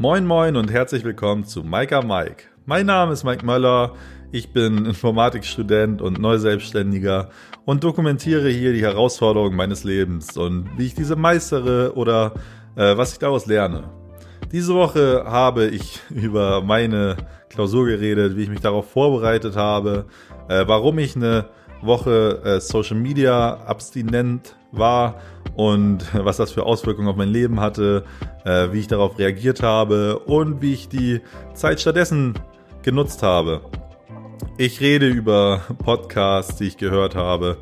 Moin moin und herzlich willkommen zu Micah Mike. Mein Name ist Mike Möller, ich bin Informatikstudent und Neuselbstständiger und dokumentiere hier die Herausforderungen meines Lebens und wie ich diese meistere oder äh, was ich daraus lerne. Diese Woche habe ich über meine Klausur geredet, wie ich mich darauf vorbereitet habe, äh, warum ich eine Woche äh, Social Media abstinent war und was das für Auswirkungen auf mein Leben hatte, äh, wie ich darauf reagiert habe und wie ich die Zeit stattdessen genutzt habe. Ich rede über Podcasts, die ich gehört habe,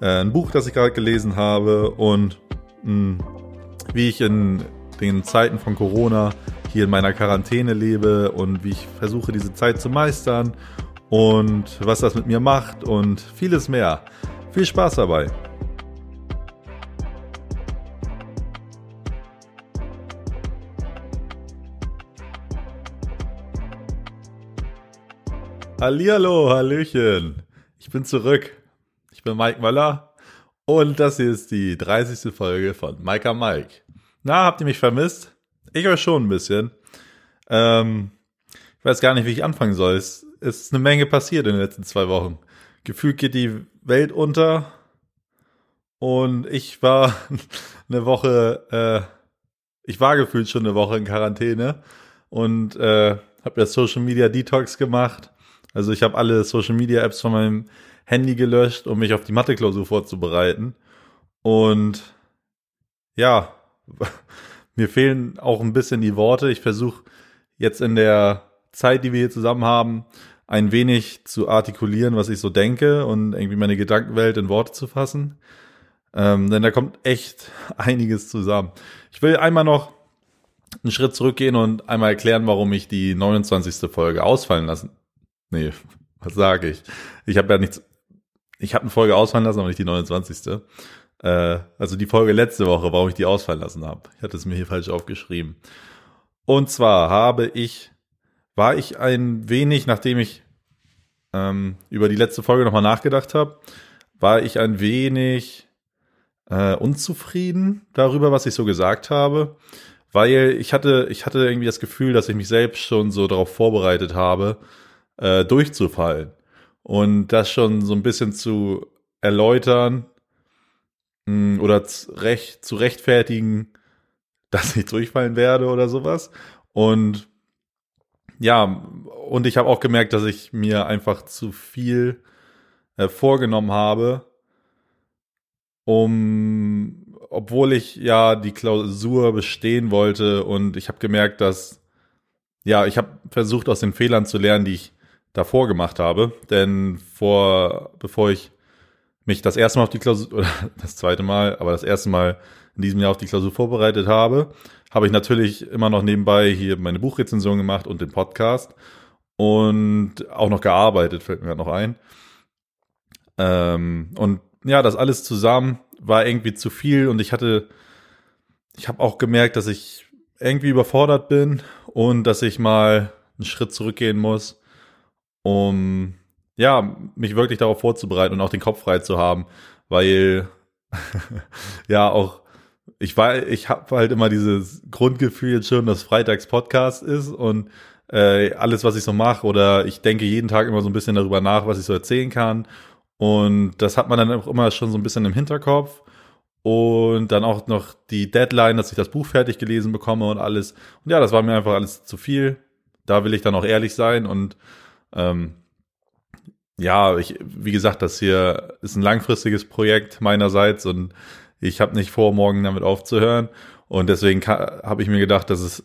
äh, ein Buch, das ich gerade gelesen habe und mh, wie ich in den Zeiten von Corona hier in meiner Quarantäne lebe und wie ich versuche, diese Zeit zu meistern und was das mit mir macht und vieles mehr. Viel Spaß dabei! Hallihallo, Hallöchen. Ich bin zurück. Ich bin Mike Möller und das hier ist die 30. Folge von Micah Mike. Na, habt ihr mich vermisst? Ich euch schon ein bisschen. Ähm, ich weiß gar nicht, wie ich anfangen soll. Es ist eine Menge passiert in den letzten zwei Wochen. Gefühlt geht die Welt unter und ich war eine Woche, äh, ich war gefühlt schon eine Woche in Quarantäne und äh, habe ja Social Media Detox gemacht also ich habe alle Social Media Apps von meinem Handy gelöscht, um mich auf die Mathe-Klausur vorzubereiten. Und ja, mir fehlen auch ein bisschen die Worte. Ich versuche jetzt in der Zeit, die wir hier zusammen haben, ein wenig zu artikulieren, was ich so denke und irgendwie meine Gedankenwelt in Worte zu fassen. Ähm, denn da kommt echt einiges zusammen. Ich will einmal noch einen Schritt zurückgehen und einmal erklären, warum ich die 29. Folge ausfallen lassen Nee, was sage ich? Ich habe ja nichts. Ich habe eine Folge ausfallen lassen, aber nicht die 29. Äh, also die Folge letzte Woche, warum ich die ausfallen lassen habe. Ich hatte es mir hier falsch aufgeschrieben. Und zwar habe ich, war ich ein wenig, nachdem ich ähm, über die letzte Folge nochmal nachgedacht habe, war ich ein wenig äh, unzufrieden darüber, was ich so gesagt habe, weil ich hatte, ich hatte irgendwie das Gefühl, dass ich mich selbst schon so darauf vorbereitet habe, äh, durchzufallen. Und das schon so ein bisschen zu erläutern mh, hm, oder zu, recht, zu rechtfertigen, dass ich durchfallen werde oder sowas. Und ja, und ich habe auch gemerkt, dass ich mir einfach zu viel äh, vorgenommen habe, um, obwohl ich ja die Klausur bestehen wollte und ich habe gemerkt, dass, ja, ich habe versucht aus den Fehlern zu lernen, die ich davor gemacht habe. Denn vor, bevor ich mich das erste Mal auf die Klausur, oder das zweite Mal, aber das erste Mal in diesem Jahr auf die Klausur vorbereitet habe, habe ich natürlich immer noch nebenbei hier meine Buchrezension gemacht und den Podcast und auch noch gearbeitet, fällt mir gerade noch ein. Ähm, und ja, das alles zusammen war irgendwie zu viel und ich hatte, ich habe auch gemerkt, dass ich irgendwie überfordert bin und dass ich mal einen Schritt zurückgehen muss um ja, mich wirklich darauf vorzubereiten und auch den Kopf frei zu haben, weil ja auch ich war, ich habe halt immer dieses Grundgefühl jetzt schon, dass Freitags Podcast ist und äh, alles, was ich so mache, oder ich denke jeden Tag immer so ein bisschen darüber nach, was ich so erzählen kann. Und das hat man dann auch immer schon so ein bisschen im Hinterkopf. Und dann auch noch die Deadline, dass ich das Buch fertig gelesen bekomme und alles. Und ja, das war mir einfach alles zu viel. Da will ich dann auch ehrlich sein und ähm, ja, ich, wie gesagt, das hier ist ein langfristiges Projekt meinerseits und ich habe nicht vor, morgen damit aufzuhören. Und deswegen habe ich mir gedacht, dass es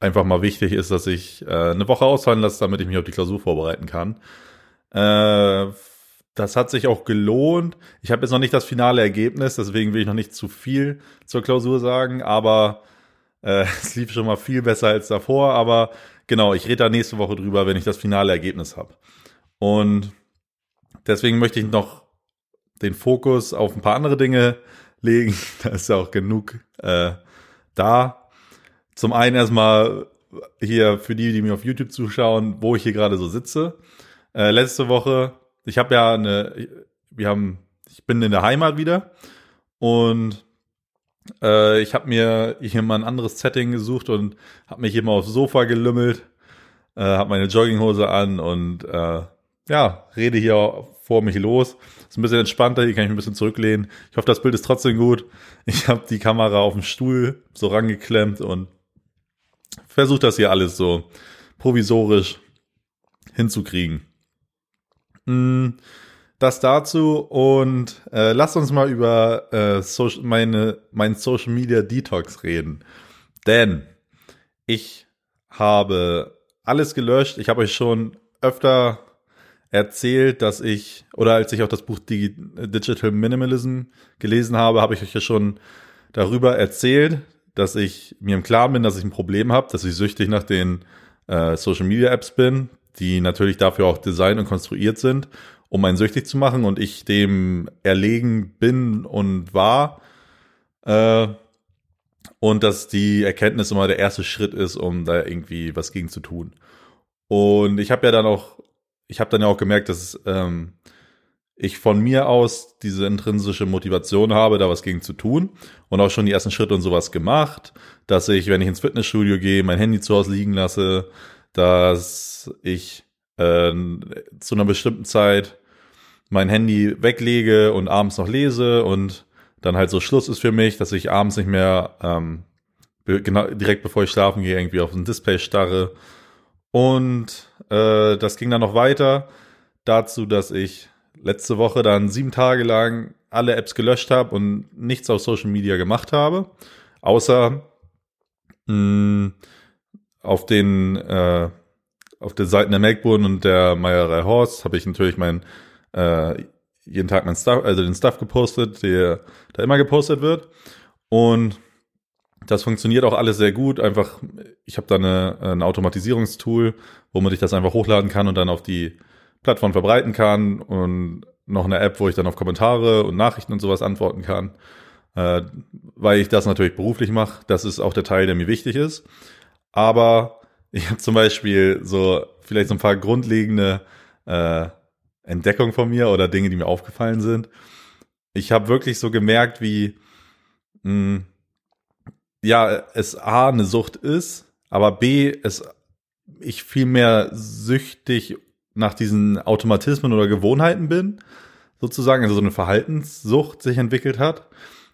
einfach mal wichtig ist, dass ich äh, eine Woche ausfallen lasse, damit ich mich auf die Klausur vorbereiten kann. Äh, das hat sich auch gelohnt. Ich habe jetzt noch nicht das finale Ergebnis, deswegen will ich noch nicht zu viel zur Klausur sagen, aber äh, es lief schon mal viel besser als davor. Aber genau, ich rede da nächste Woche drüber, wenn ich das finale Ergebnis habe. Und deswegen möchte ich noch den Fokus auf ein paar andere Dinge legen. Da ist ja auch genug äh, da. Zum einen erstmal hier für die, die mir auf YouTube zuschauen, wo ich hier gerade so sitze. Äh, letzte Woche, ich habe ja eine, wir haben, ich bin in der Heimat wieder und Äh, ich habe mir hier mal ein anderes Setting gesucht und habe mich hier mal aufs Sofa gelümmelt, äh, habe meine Jogginghose an und äh, ja, rede hier vor mich los. Ist ein bisschen entspannter, hier kann ich ein bisschen zurücklehnen. Ich hoffe, das Bild ist trotzdem gut. Ich habe die Kamera auf dem Stuhl so rangeklemmt und versuche das hier alles so provisorisch hinzukriegen. Mm, das dazu und äh, lasst uns mal über äh, Social, meine, mein Social Media Detox reden. Denn ich habe alles gelöscht. Ich habe euch schon öfter erzählt, dass ich, oder als ich auch das Buch Digital Minimalism gelesen habe, habe ich euch ja schon darüber erzählt, dass ich mir im Klaren bin, dass ich ein Problem habe, dass ich süchtig nach den äh, Social Media Apps bin, die natürlich dafür auch designt und konstruiert sind, um einen süchtig zu machen und ich dem erlegen bin und war. Äh, und dass die Erkenntnis immer der erste Schritt ist, um da irgendwie was gegen zu tun. Und ich habe ja dann auch, ich habe dann ja auch gemerkt, dass ähm, ich von mir aus diese intrinsische Motivation habe, da was gegen zu tun und auch schon die ersten Schritte und sowas gemacht, dass ich, wenn ich ins Fitnessstudio gehe, mein Handy zu Hause liegen lasse, dass ich äh, zu einer bestimmten Zeit mein Handy weglege und abends noch lese und dann halt so Schluss ist für mich, dass ich abends nicht mehr ähm, genau direkt bevor ich schlafen gehe irgendwie auf ein Display starre und äh, das ging dann noch weiter. Dazu, dass ich letzte Woche dann sieben Tage lang alle Apps gelöscht habe und nichts auf Social Media gemacht habe, außer mh, auf den äh, auf den Seiten der Melkbourne und der Meierei Horst habe ich natürlich mein äh, jeden Tag mein Stuff, also den Stuff gepostet, der da immer gepostet wird. Und das funktioniert auch alles sehr gut. Einfach, ich habe da eine, ein Automatisierungstool, womit ich das einfach hochladen kann und dann auf die Plattform verbreiten kann und noch eine App, wo ich dann auf Kommentare und Nachrichten und sowas antworten kann, äh, weil ich das natürlich beruflich mache. Das ist auch der Teil, der mir wichtig ist. Aber ich habe zum Beispiel so vielleicht so ein paar grundlegende äh, Entdeckungen von mir oder Dinge, die mir aufgefallen sind. Ich habe wirklich so gemerkt, wie mh, hm, ja es A eine Sucht ist, aber B es ich viel mehr süchtig nach diesen Automatismen oder Gewohnheiten bin, sozusagen, also so eine Verhaltenssucht sich entwickelt hat.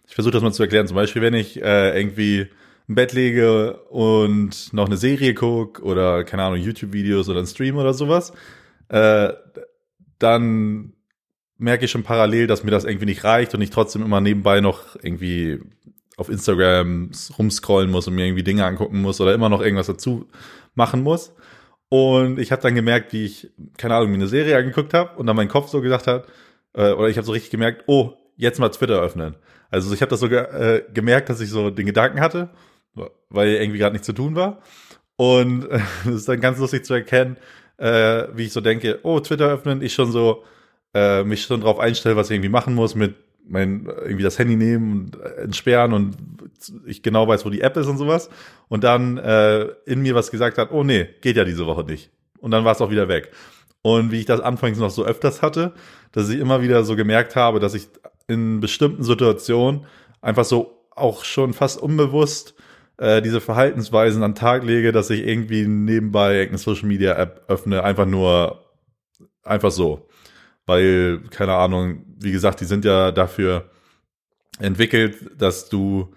Ich versuche das mal zu erklären. Zum Beispiel, wenn ich äh, irgendwie im Bett lege und noch eine Serie gucke oder keine Ahnung, YouTube-Videos oder ein Stream oder sowas, äh, dann merke ich schon parallel, dass mir das irgendwie nicht reicht und ich trotzdem immer nebenbei noch irgendwie auf Instagram rumscrollen muss und mir irgendwie Dinge angucken muss oder immer noch irgendwas dazu machen muss. Und ich habe dann gemerkt, wie ich, keine Ahnung, mir eine Serie angeguckt habe und dann mein Kopf so gesagt hat, äh, oder ich habe so richtig gemerkt, oh, jetzt mal Twitter öffnen. Also ich habe das so ge äh, gemerkt, dass ich so den Gedanken hatte, weil irgendwie gerade nichts zu tun war. Und es äh, ist dann ganz lustig zu erkennen, äh, wie ich so denke, oh, Twitter öffnen, ich schon so äh, mich schon drauf einstelle, was ich irgendwie machen muss mit mein irgendwie das Handy nehmen und äh, entsperren und ich genau weiß, wo die App ist und sowas. Und dann äh, in mir was gesagt hat, oh nee, geht ja diese Woche nicht. Und dann war es auch wieder weg. Und wie ich das anfangs noch so öfters hatte, dass ich immer wieder so gemerkt habe, dass ich in bestimmten Situationen einfach so auch schon fast unbewusst äh, diese Verhaltensweisen an Tag lege, dass ich irgendwie nebenbei irgendeine Social Media App öffne, einfach nur einfach so weil, keine Ahnung, wie gesagt, die sind ja dafür entwickelt, dass du,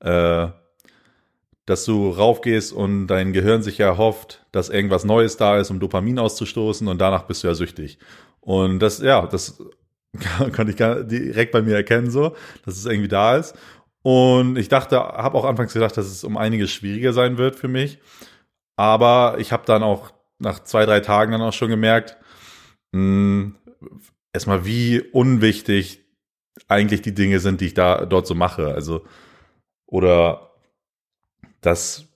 äh, dass du raufgehst und dein Gehirn sich ja hofft, dass irgendwas Neues da ist, um Dopamin auszustoßen und danach bist du ja süchtig. Und das, ja, das konnte ich direkt bei mir erkennen, so, dass es irgendwie da ist. Und ich dachte, habe auch anfangs gedacht, dass es um einiges schwieriger sein wird für mich. Aber ich habe dann auch nach zwei, drei Tagen dann auch schon gemerkt, mh, hm, erstmal, wie unwichtig eigentlich die Dinge sind, die ich da dort so mache. Also, oder das,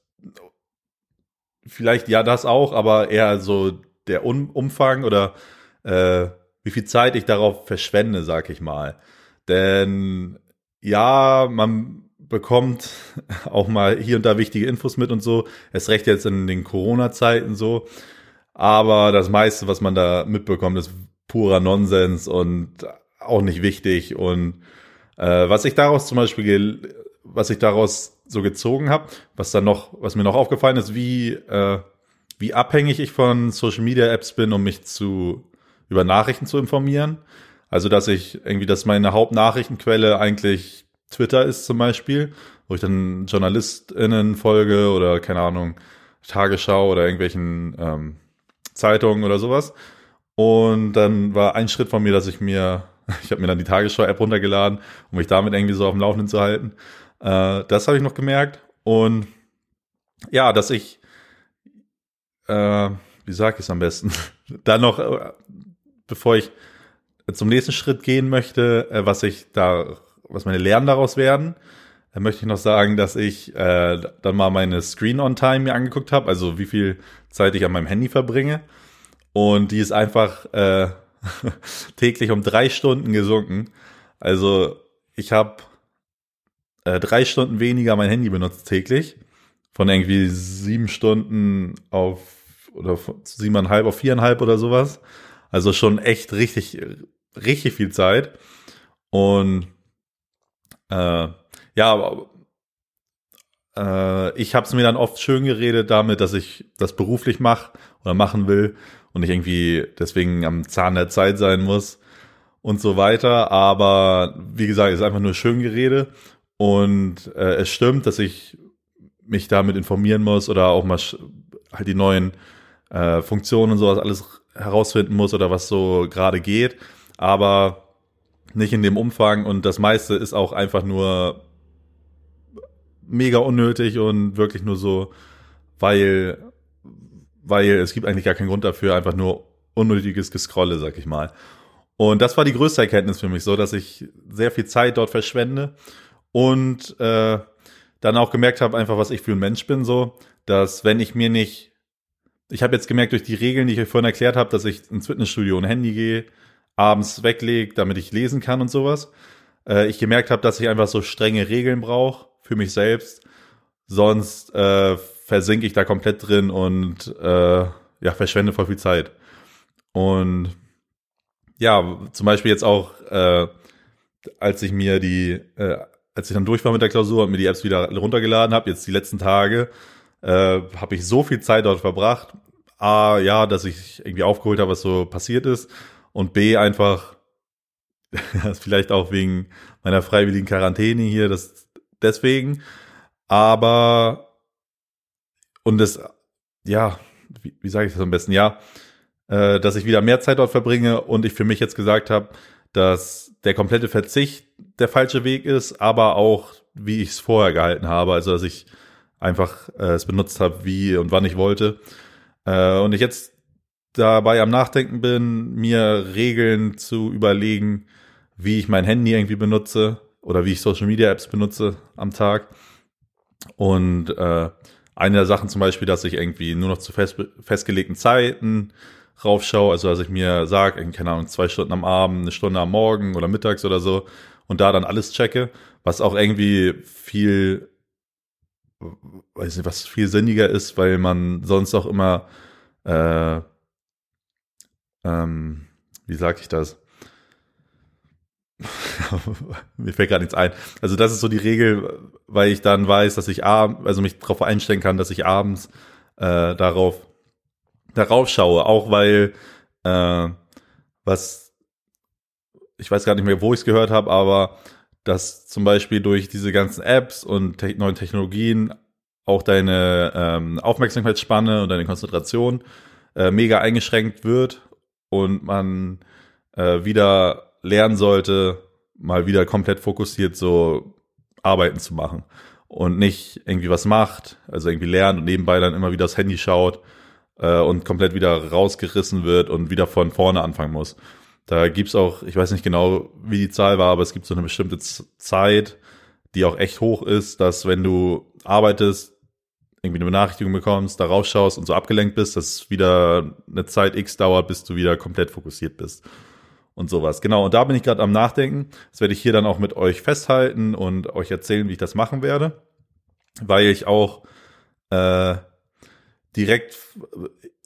vielleicht ja, das auch, aber eher so der um Umfang oder äh, wie viel Zeit ich darauf verschwende, sag ich mal. Denn ja, man bekommt auch mal hier und da wichtige Infos mit und so. Es recht jetzt in den Corona-Zeiten so. Aber das meiste, was man da mitbekommt, ist purer Nonsens und auch nicht wichtig. Und äh, was ich daraus zum Beispiel was ich daraus so gezogen habe, was dann noch, was mir noch aufgefallen ist, wie, äh, wie abhängig ich von Social Media Apps bin, um mich zu über Nachrichten zu informieren. Also, dass ich irgendwie, dass meine Hauptnachrichtenquelle eigentlich Twitter ist zum Beispiel, wo ich dann JournalistInnen folge oder keine Ahnung, Tagesschau oder irgendwelchen ähm, Zeitungen oder sowas. Und dann war ein Schritt von mir, dass ich mir, ich habe mir dann die Tagesschau-App runtergeladen, um mich damit irgendwie so auf dem Laufenden zu halten. Äh, das habe ich noch gemerkt. Und ja, dass ich, äh, wie sage ich es am besten, dann noch, äh, bevor ich zum nächsten Schritt gehen möchte, äh, was ich da, was meine Lernen daraus werden, dann möchte ich noch sagen, dass ich äh, dann mal meine Screen-on-Time mir angeguckt habe, also wie viel Zeit ich an meinem Handy verbringe. Und die ist einfach äh, täglich um drei Stunden gesunken. Also ich habe äh, drei Stunden weniger mein Handy benutzt täglich. Von irgendwie sieben Stunden auf oder siebeneinhalb auf viereinhalb oder sowas. Also schon echt richtig, richtig viel Zeit. Und äh, ja, äh, ich habe es mir dann oft schön geredet damit, dass ich das beruflich mache oder machen will und ich irgendwie deswegen am Zahn der Zeit sein muss und so weiter. Aber wie gesagt, es ist einfach nur schön Gerede und äh, es stimmt, dass ich mich damit informieren muss oder auch mal halt die neuen äh, Funktionen und sowas alles herausfinden muss oder was so gerade geht. Aber nicht in dem Umfang und das meiste ist auch einfach nur mega unnötig und wirklich nur so, weil, weil es gibt eigentlich gar keinen Grund dafür, einfach nur unnötiges Gescrolle, sag ich mal. Und das war die größte Erkenntnis für mich, so dass ich sehr viel Zeit dort verschwende und äh, dann auch gemerkt habe, einfach was ich für ein Mensch bin, so, dass wenn ich mir nicht, ich habe jetzt gemerkt durch die Regeln, die ich euch vorhin erklärt habe, dass ich ins Fitnessstudio ein Handy gehe, abends weglege, damit ich lesen kann und sowas. Äh, ich gemerkt habe, dass ich einfach so strenge Regeln brauche für mich selbst. Sonst äh, versinke ich da komplett drin und äh, ja, verschwende voll viel Zeit. Und ja, zum Beispiel jetzt auch, äh, als ich mir die, äh, als ich dann durch war mit der Klausur und mir die Apps wieder runtergeladen habe, jetzt die letzten Tage, äh, habe ich so viel Zeit dort verbracht. A, ja, dass ich irgendwie aufgeholt habe, was so passiert ist. Und B, einfach, vielleicht auch wegen meiner freiwilligen Quarantäne hier, das deswegen. Aber, und das, ja, wie, wie sage ich das am besten? Ja, äh, dass ich wieder mehr Zeit dort verbringe und ich für mich jetzt gesagt habe, dass der komplette Verzicht der falsche Weg ist, aber auch, wie ich es vorher gehalten habe. Also, dass ich einfach äh, es benutzt habe, wie und wann ich wollte. Äh, und ich jetzt dabei am Nachdenken bin, mir Regeln zu überlegen, wie ich mein Handy irgendwie benutze oder wie ich Social Media Apps benutze am Tag. Und äh, eine der Sachen zum Beispiel, dass ich irgendwie nur noch zu fest, festgelegten Zeiten raufschaue, also dass ich mir sage, keine Ahnung, zwei Stunden am Abend, eine Stunde am Morgen oder mittags oder so und da dann alles checke, was auch irgendwie viel, weiß nicht, was viel sinniger ist, weil man sonst auch immer, äh, ähm, wie sag ich das? mir fällt gerade nichts ein. Also das ist so die Regel, weil ich dann weiß, dass ich abends, also mich darauf einstellen kann, dass ich abends äh, darauf darauf schaue, auch weil äh, was ich weiß gar nicht mehr, wo ich es gehört habe, aber dass zum Beispiel durch diese ganzen Apps und te neuen Technologien auch deine ähm, Aufmerksamkeitsspanne und deine Konzentration äh, mega eingeschränkt wird und man äh, wieder lernen sollte, mal wieder komplett fokussiert so Arbeiten zu machen und nicht irgendwie was macht, also irgendwie lernt und nebenbei dann immer wieder das Handy schaut äh, und komplett wieder rausgerissen wird und wieder von vorne anfangen muss. Da gibt's auch, ich weiß nicht genau, wie die Zahl war, aber es gibt so eine bestimmte Zeit, die auch echt hoch ist, dass wenn du arbeitest, irgendwie eine Benachrichtigung bekommst, da rausschaust und so abgelenkt bist, dass wieder eine Zeit X dauert, bis du wieder komplett fokussiert bist und sowas. Genau, und da bin ich gerade am Nachdenken. Das werde ich hier dann auch mit euch festhalten und euch erzählen, wie ich das machen werde. Weil ich auch äh, direkt,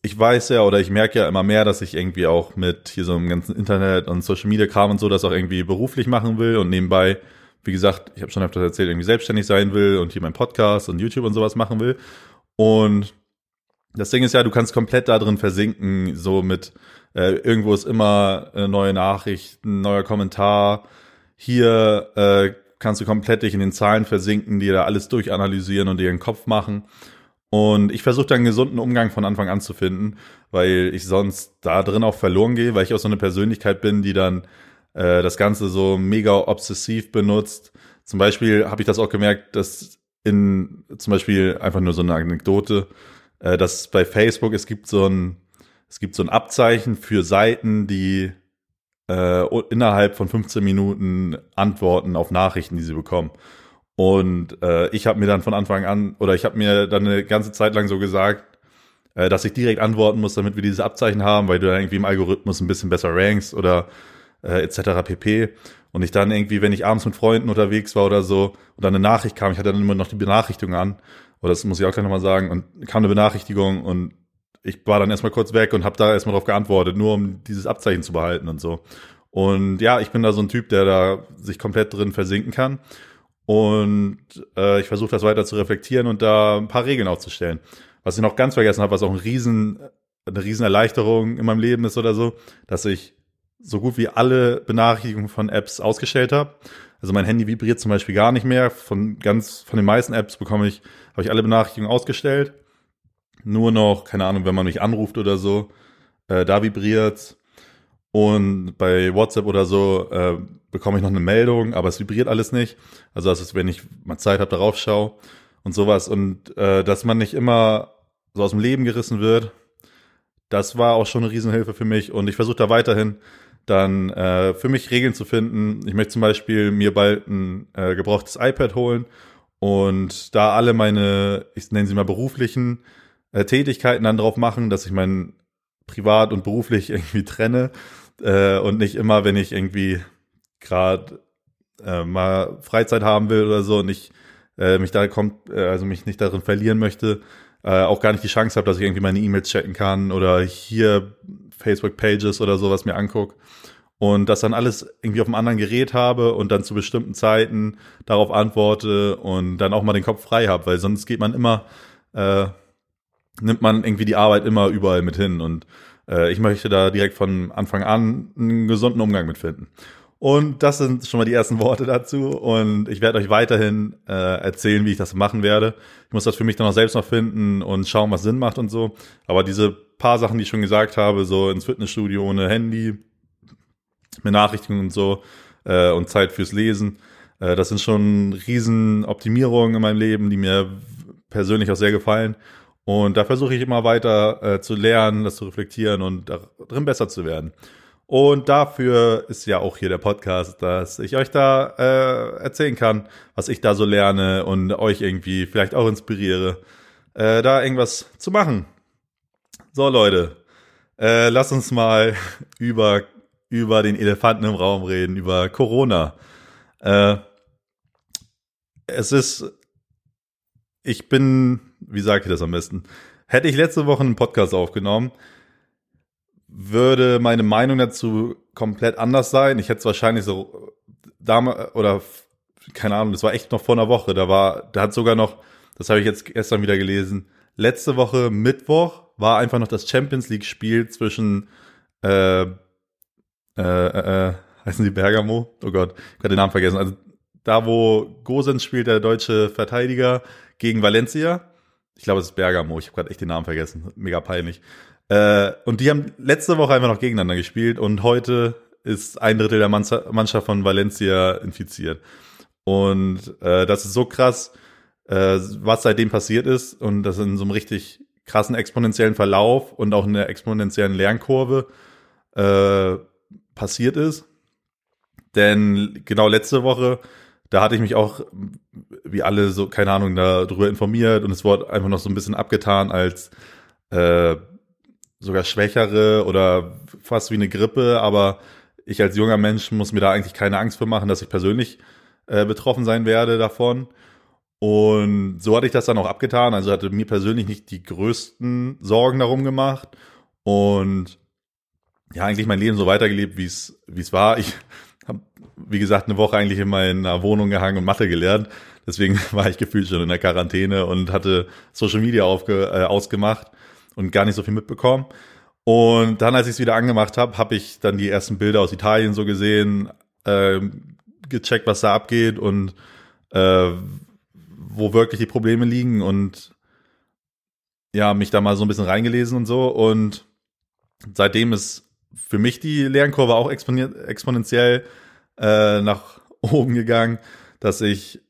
ich weiß ja oder ich merke ja immer mehr, dass ich irgendwie auch mit hier so einem ganzen Internet und Social Media Kram und so das auch irgendwie beruflich machen will und nebenbei wie gesagt, ich habe schon öfters erzählt, irgendwie selbstständig sein will und hier mein Podcast und YouTube und sowas machen will. Und das Ding ist ja, du kannst komplett da drin versinken, so mit äh, irgendwo ist immer eine neue Nachricht, ein neuer Kommentar. Hier äh, kannst du komplett dich in den Zahlen versinken, die da alles durchanalysieren und dir den Kopf machen. Und ich versuche da einen gesunden Umgang von Anfang an zu finden, weil ich sonst da drin auch verloren gehe, weil ich auch so eine Persönlichkeit bin, die dann äh, das Ganze so mega obsessiv benutzt. Zum Beispiel habe ich das auch gemerkt, dass in zum Beispiel einfach nur so eine Anekdote, äh, dass bei Facebook es gibt so ein es gibt so ein Abzeichen für Seiten, die äh, innerhalb von 15 Minuten antworten auf Nachrichten, die sie bekommen. Und äh, ich habe mir dann von Anfang an, oder ich habe mir dann eine ganze Zeit lang so gesagt, äh, dass ich direkt antworten muss, damit wir dieses Abzeichen haben, weil du dann irgendwie im Algorithmus ein bisschen besser rankst oder äh, etc. pp. Und ich dann irgendwie, wenn ich abends mit Freunden unterwegs war oder so, und dann eine Nachricht kam, ich hatte dann immer noch die Benachrichtigung an, oder das muss ich auch gleich nochmal sagen, und kam eine Benachrichtigung und ich war dann erstmal kurz weg und habe da erstmal drauf geantwortet, nur um dieses Abzeichen zu behalten und so. Und ja, ich bin da so ein Typ, der da sich komplett drin versinken kann. Und äh, ich versuche das weiter zu reflektieren und da ein paar Regeln aufzustellen. Was ich noch ganz vergessen habe, was auch ein riesen, eine riesen Erleichterung in meinem Leben ist oder so, dass ich so gut wie alle Benachrichtigungen von Apps ausgestellt habe. Also mein Handy vibriert zum Beispiel gar nicht mehr. Von ganz, von den meisten Apps bekomme ich, habe ich alle Benachrichtigungen ausgestellt. Nur noch, keine Ahnung, wenn man mich anruft oder so, äh, da vibriert. Und bei WhatsApp oder so äh, bekomme ich noch eine Meldung, aber es vibriert alles nicht. Also das ist, wenn ich mal Zeit habe, darauf schaue und sowas. Und äh, dass man nicht immer so aus dem Leben gerissen wird, das war auch schon eine Riesenhilfe für mich. Und ich versuche da weiterhin dann äh, für mich Regeln zu finden. Ich möchte zum Beispiel mir bald ein äh, gebrauchtes iPad holen und da alle meine, ich nenne sie mal beruflichen äh, Tätigkeiten dann drauf machen, dass ich mein privat und beruflich irgendwie trenne äh, und nicht immer, wenn ich irgendwie gerade äh, mal Freizeit haben will oder so und ich äh, mich da kommt, äh, also mich nicht darin verlieren möchte, äh, auch gar nicht die Chance habe, dass ich irgendwie meine E-Mails checken kann oder hier Facebook-Pages oder sowas mir angucke und das dann alles irgendwie auf einem anderen Gerät habe und dann zu bestimmten Zeiten darauf antworte und dann auch mal den Kopf frei habe, weil sonst geht man immer, äh, nimmt man irgendwie die Arbeit immer überall mit hin und äh, ich möchte da direkt von Anfang an einen gesunden Umgang mit finden. Und das sind schon mal die ersten Worte dazu. Und ich werde euch weiterhin äh, erzählen, wie ich das machen werde. Ich muss das für mich dann auch selbst noch finden und schauen, was Sinn macht und so. Aber diese paar Sachen, die ich schon gesagt habe, so ins Fitnessstudio ohne Handy, Benachrichtigungen und so äh, und Zeit fürs Lesen, äh, das sind schon riesen Optimierungen in meinem Leben, die mir persönlich auch sehr gefallen. Und da versuche ich immer weiter äh, zu lernen, das zu reflektieren und darin besser zu werden. Und dafür ist ja auch hier der Podcast, dass ich euch da äh, erzählen kann, was ich da so lerne und euch irgendwie vielleicht auch inspiriere, äh, da irgendwas zu machen. So Leute, äh, lasst uns mal über, über den Elefanten im Raum reden, über Corona. Äh, es ist, ich bin, wie sage ich das am besten? Hätte ich letzte Woche einen Podcast aufgenommen, würde meine Meinung dazu komplett anders sein. Ich hätte es wahrscheinlich so damals oder keine Ahnung, das war echt noch vor einer Woche. Da war, da hat sogar noch, das habe ich jetzt gestern wieder gelesen. Letzte Woche Mittwoch war einfach noch das Champions League Spiel zwischen äh, äh, äh, äh heißen sie Bergamo? Oh Gott, ich habe den Namen vergessen. Also da, wo Gosens spielt, der deutsche Verteidiger gegen Valencia. Ich glaube, es ist Bergamo. Ich habe gerade echt den Namen vergessen. Mega peinlich. Äh, und die haben letzte Woche einfach noch gegeneinander gespielt und heute ist ein Drittel der Mannschaft von Valencia infiziert. Und äh, das ist so krass, äh, was seitdem passiert ist und das in so einem richtig krassen exponentiellen Verlauf und auch in der exponentiellen Lernkurve äh, passiert ist. Denn genau letzte Woche, da hatte ich mich auch, wie alle so, keine Ahnung, darüber informiert und es wurde einfach noch so ein bisschen abgetan als äh, sogar schwächere oder fast wie eine Grippe, aber ich als junger Mensch muss mir da eigentlich keine Angst für machen, dass ich persönlich äh, betroffen sein werde davon. Und so hatte ich das dann auch abgetan. Also hatte mir persönlich nicht die größten Sorgen darum gemacht. Und ja, eigentlich mein Leben so weitergelebt, wie es wie es war. Ich wie gesagt, eine Woche eigentlich in meiner Wohnung gehangen und Mathe gelernt. Deswegen war ich gefühlt schon in der Quarantäne und hatte Social Media aufge, äh, ausgemacht und gar nicht so viel mitbekommen. Und dann, als ich es wieder angemacht habe, habe ich dann die ersten Bilder aus Italien so gesehen, äh, gecheckt, was da abgeht und äh, wo wirklich die Probleme liegen und ja, mich da mal so ein bisschen reingelesen und so. Und seitdem ist für mich die Lernkurve auch exponentiell äh, nach oben gegangen, dass ich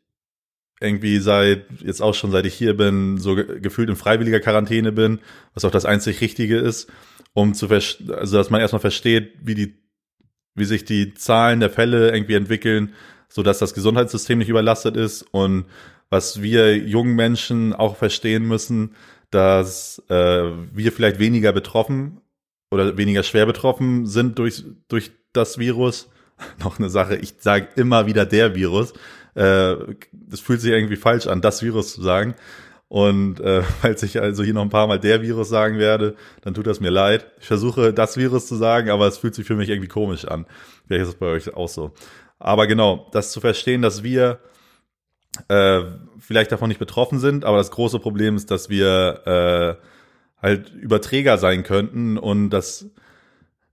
irgendwie seit, jetzt auch schon seit ich hier bin, so gefühlt in freiwilliger Quarantäne bin, was auch das einzig Richtige ist, um zu, also dass man erstmal versteht, wie die, wie sich die Zahlen der Fälle irgendwie entwickeln, so dass das Gesundheitssystem nicht überlastet ist und was wir jungen Menschen auch verstehen müssen, dass äh, wir vielleicht weniger betroffen oder weniger schwer betroffen sind durch, durch das Virus. Noch eine Sache, ich sage immer wieder der Virus. Äh, das fühlt sich irgendwie falsch an, das Virus zu sagen. Und äh, falls ich also hier noch ein paar Mal der Virus sagen werde, dann tut das mir leid. Ich versuche das Virus zu sagen, aber es fühlt sich für mich irgendwie komisch an. Vielleicht ist es bei euch auch so. Aber genau, das zu verstehen, dass wir äh, vielleicht davon nicht betroffen sind, aber das große Problem ist, dass wir äh, halt Überträger sein könnten und dass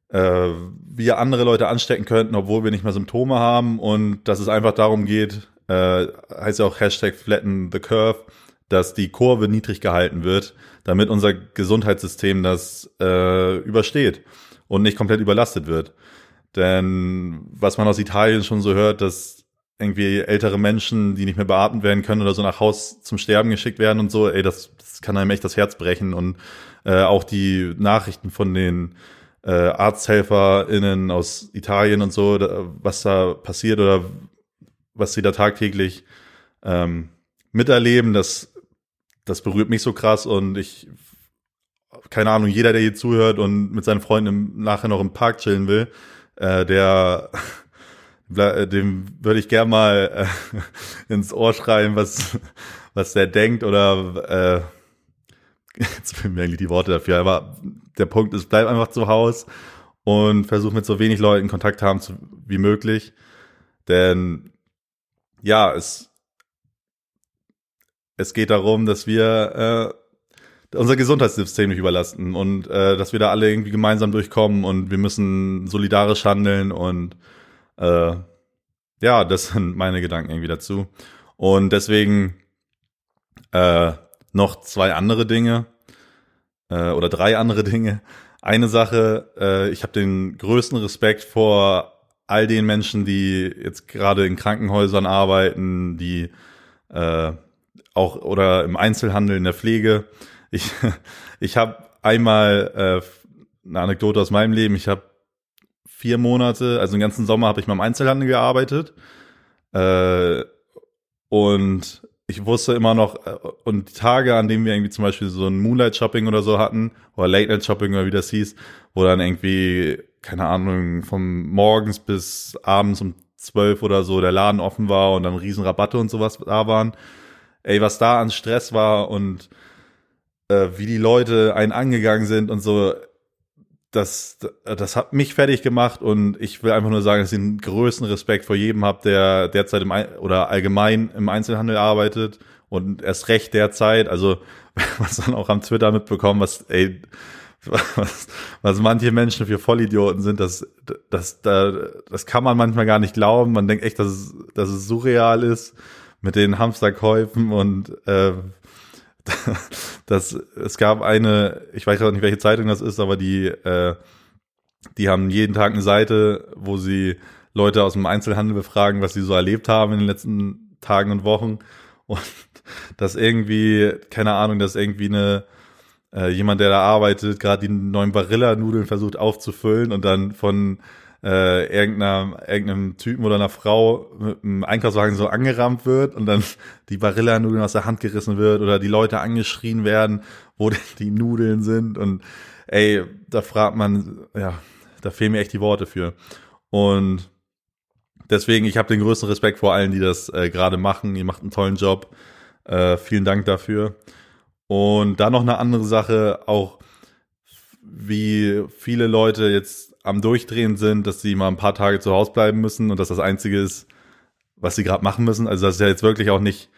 äh, wir andere Leute anstecken könnten, obwohl wir nicht mehr Symptome haben und dass es einfach darum geht, äh, heißt ja auch Hashtag flatten the curve, dass die Kurve niedrig gehalten wird, damit unser Gesundheitssystem das äh, übersteht und nicht komplett überlastet wird. Denn was man aus Italien schon so hört, dass irgendwie ältere Menschen, die nicht mehr beatmet werden können oder so nach Haus zum Sterben geschickt werden und so, ey, das, das kann einem echt das Herz brechen. Und äh, auch die Nachrichten von den äh, ArzthelferInnen aus Italien und so, da, was da passiert oder was sie da tagtäglich ähm, miterleben, das, das berührt mich so krass und ich, keine Ahnung, jeder, der hier zuhört und mit seinen Freunden nachher noch im Park chillen will, äh, der äh, dem würde ich gern mal äh, ins Ohr schreiben, was, was der denkt oder äh, jetzt fehlen mir eigentlich die Worte dafür, aber der Punkt ist, bleib einfach zu Hause und versuch mit so wenig Leuten Kontakt haben zu, wie möglich. Denn ja, es, es geht darum, dass wir äh, unser Gesundheitssystem nicht überlasten und äh, dass wir da alle irgendwie gemeinsam durchkommen und wir müssen solidarisch handeln und äh, ja, das sind meine Gedanken irgendwie dazu. Und deswegen äh, noch zwei andere Dinge äh, oder drei andere Dinge. Eine Sache, äh, ich habe den größten Respekt vor all den Menschen, die jetzt gerade in Krankenhäusern arbeiten, die äh, auch oder im Einzelhandel in der Pflege. Ich ich habe einmal äh, eine Anekdote aus meinem Leben. Ich habe vier Monate, also den ganzen Sommer habe ich mal im Einzelhandel gearbeitet. Äh, und ich wusste immer noch, äh, und die Tage, an denen wir irgendwie zum Beispiel so ein Moonlight-Shopping oder so hatten, oder Late-Night-Shopping oder wie das hieß, wo dann irgendwie, keine Ahnung, vom morgens bis abends um zwölf oder so der Laden offen war und dann riesen Rabatte und sowas da waren. Ey, was da an Stress war und äh, wie die Leute einen angegangen sind und so, das, das hat mich fertig gemacht und ich will einfach nur sagen, dass ich den größten Respekt vor jedem habe, der derzeit im oder allgemein im Einzelhandel arbeitet und erst recht derzeit. Also was dann auch am Twitter mitbekommen, was ey, was, was manche Menschen für Vollidioten sind, das, das, das, das kann man manchmal gar nicht glauben. Man denkt echt, dass es, dass es surreal ist mit den Hamsterkäufen und äh, das, es gab eine, ich weiß auch nicht, welche Zeitung das ist, aber die, äh, die haben jeden Tag eine Seite, wo sie Leute aus dem Einzelhandel befragen, was sie so erlebt haben in den letzten Tagen und Wochen. Und dass irgendwie, keine Ahnung, dass irgendwie eine, äh, jemand, der da arbeitet, gerade die neuen Barilla-Nudeln versucht aufzufüllen und dann von äh, irgendeiner, irgendeinem Typen oder einer Frau mit einem Einkaufswagen so angerammt wird und dann die Barilla-Nudeln aus der Hand gerissen wird oder die Leute angeschrien werden, wo die Nudeln sind und ey, da fragt man, ja, da fehlen mir echt die Worte für. Und deswegen, ich habe den größten Respekt vor allen, die das äh, gerade machen. Ihr macht einen tollen Job. Äh, vielen Dank dafür. Und dann noch eine andere Sache, auch wie viele Leute jetzt am Durchdrehen sind, dass sie mal ein paar Tage zu Hause bleiben müssen und dass das Einzige ist, was sie gerade machen müssen. Also das ist ja jetzt wirklich auch nicht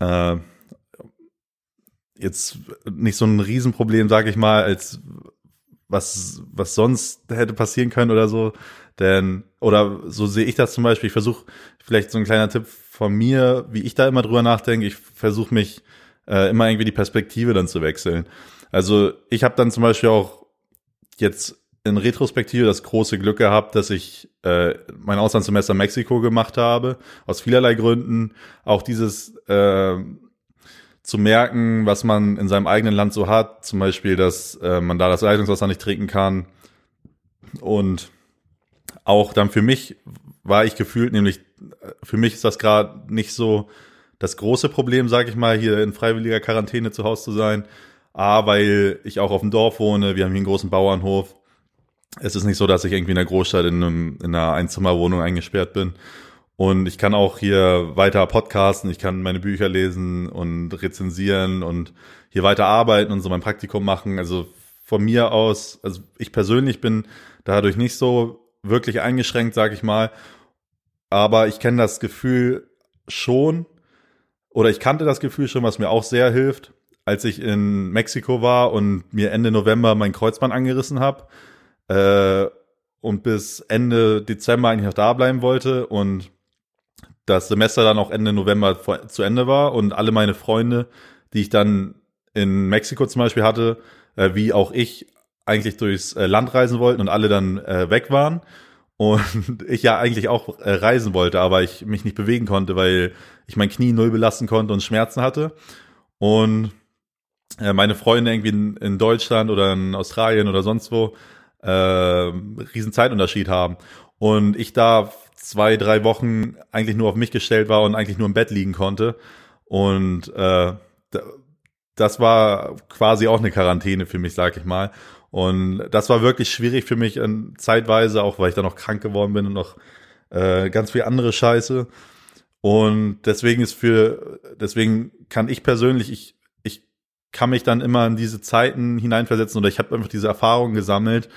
äh, jetzt nicht so ein Riesenproblem, sage ich mal, als was was sonst hätte passieren können oder so. Denn oder so sehe ich das zum Beispiel. Ich versuche vielleicht so ein kleiner Tipp von mir, wie ich da immer drüber nachdenke. Ich versuche mich äh, immer irgendwie die Perspektive dann zu wechseln. Also ich habe dann zum Beispiel auch jetzt in Retrospektive das große Glück gehabt, dass ich äh, mein Auslandssemester Mexiko gemacht habe, aus vielerlei Gründen. Auch dieses äh, zu merken, was man in seinem eigenen Land so hat, zum Beispiel, dass äh, man da das Leitungswasser nicht trinken kann. Und auch dann für mich war ich gefühlt, nämlich für mich ist das gerade nicht so das große Problem, sage ich mal, hier in freiwilliger Quarantäne zu Hause zu sein. A, weil ich auch auf dem Dorf wohne, wir haben hier einen großen Bauernhof es ist nicht so, dass ich irgendwie in einer Großstadt in, einem, in einer Einzimmerwohnung eingesperrt bin. Und ich kann auch hier weiter podcasten, ich kann meine Bücher lesen und rezensieren und hier weiter arbeiten und so mein Praktikum machen. Also von mir aus, also ich persönlich bin dadurch nicht so wirklich eingeschränkt, sag ich mal. Aber ich kenne das Gefühl schon, oder ich kannte das Gefühl schon, was mir auch sehr hilft, als ich in Mexiko war und mir Ende November mein Kreuzband angerissen habe äh, und bis Ende Dezember eigentlich noch da bleiben wollte und das Semester dann auch Ende November zu Ende war und alle meine Freunde, die ich dann in Mexiko zum Beispiel hatte, äh, wie auch ich eigentlich durchs äh, Land reisen wollten und alle dann äh, weg waren und ich ja eigentlich auch äh, reisen wollte, aber ich mich nicht bewegen konnte, weil ich mein Knie null belasten konnte und Schmerzen hatte. Und äh, meine Freunde irgendwie in, in Deutschland oder in Australien oder sonst wo äh, riesen Zeitunterschied haben. Und ich da zwei, drei Wochen eigentlich nur auf mich gestellt war und eigentlich nur im Bett liegen konnte. Und äh, das war quasi auch eine Quarantäne für mich, sag ich mal. Und das war wirklich schwierig für mich in, zeitweise, auch weil ich dann noch krank geworden bin und noch äh, ganz viel andere Scheiße. Und deswegen ist für, deswegen kann ich persönlich, ich, ich kann mich dann immer in diese Zeiten hineinversetzen oder ich habe einfach diese Erfahrung gesammelt,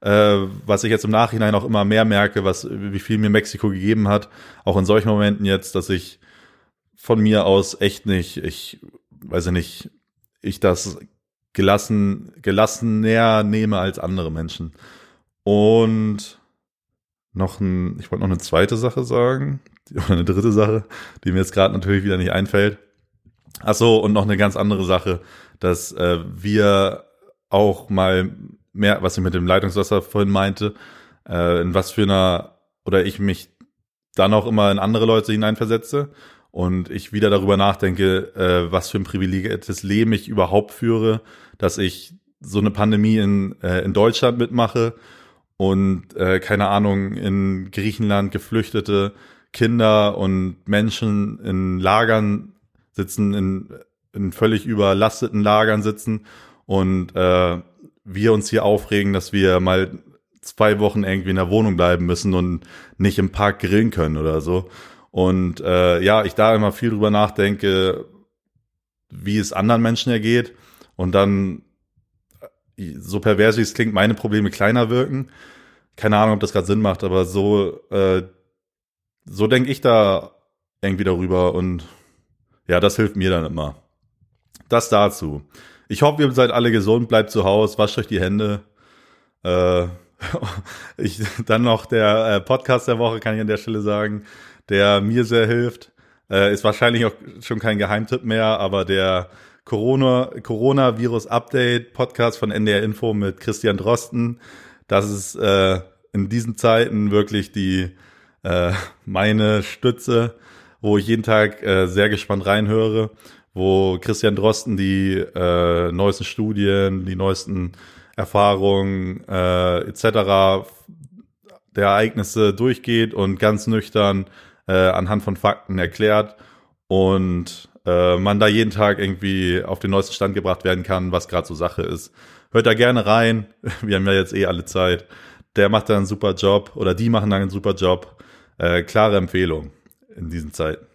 äh, was ich jetzt im Nachhinein auch immer mehr merke, was wie viel mir Mexiko gegeben hat, auch in solchen Momenten jetzt, dass ich von mir aus echt nicht, ich weiß ja nicht, ich das gelassen, gelassen näher nehme als andere Menschen. Und noch ein, ich wollte noch eine zweite Sache sagen, oder eine dritte Sache, die mir jetzt gerade natürlich wieder nicht einfällt. Ach so, und noch eine ganz andere Sache, dass äh, wir auch mal mehr, was ich mit dem Leitungswasser vorhin meinte, äh, in was für einer, oder ich mich dann auch immer in andere Leute hineinversetze und ich wieder darüber nachdenke, äh, was für ein privilegiertes Leben ich überhaupt führe, dass ich so eine Pandemie in, äh, in Deutschland mitmache und äh, keine Ahnung, in Griechenland geflüchtete Kinder und Menschen in Lagern sitzen, in, in völlig überlasteten Lagern sitzen und äh, wir uns hier aufregen, dass wir mal zwei Wochen irgendwie in der Wohnung bleiben müssen und nicht im Park grillen können oder so. Und äh, ja, ich da immer viel drüber nachdenke, wie es anderen Menschen ergeht und dann, so pervers wie es klingt, meine Probleme kleiner wirken. Keine Ahnung, ob das gerade Sinn macht, aber so, äh, so denke ich da irgendwie darüber und ja, das hilft mir dann immer. Das dazu. Ich hoffe, ihr seid alle gesund, bleibt zu Hause, wascht euch die Hände. Äh, ich, dann noch der äh, Podcast der Woche, kann ich an der Stelle sagen, der mir sehr hilft. Äh, ist wahrscheinlich auch schon kein Geheimtipp mehr, aber der Corona, Coronavirus Update Podcast von NDR Info mit Christian Drosten. Das ist äh, in diesen Zeiten wirklich die äh, meine Stütze, wo ich jeden Tag äh, sehr gespannt reinhöre wo Christian Drosten die äh, neuesten Studien, die neuesten Erfahrungen äh, etc. der Ereignisse durchgeht und ganz nüchtern äh, anhand von Fakten erklärt und äh, man da jeden Tag irgendwie auf den neuesten Stand gebracht werden kann, was gerade so Sache ist. Hört da gerne rein. Wir haben ja jetzt eh alle Zeit. Der macht da einen super Job oder die machen da einen super Job. Äh, klare Empfehlung in diesen Zeiten.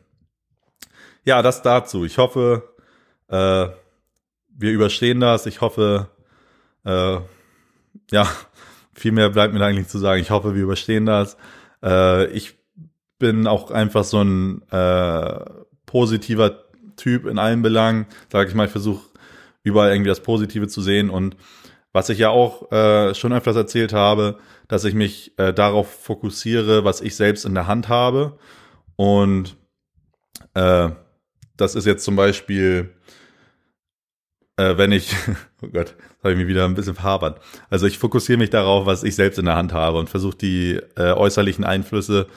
Ja, das dazu. Ich hoffe, äh, wir überstehen das. Ich hoffe, äh, ja, viel mehr bleibt mir eigentlich zu sagen. Ich hoffe, wir überstehen das. Äh, ich bin auch einfach so ein äh, positiver Typ in allen Belangen. Sag ich mal, ich versuche überall irgendwie das Positive zu sehen und was ich ja auch äh, schon öfters erzählt habe, dass ich mich äh, darauf fokussiere, was ich selbst in der Hand habe. Und äh, das ist jetzt zum Beispiel, äh, wenn ich, oh Gott, habe ich mich wieder ein bisschen verhabert. Also ich fokussiere mich darauf, was ich selbst in der Hand habe und versuche die äh, äußerlichen Einflüsse,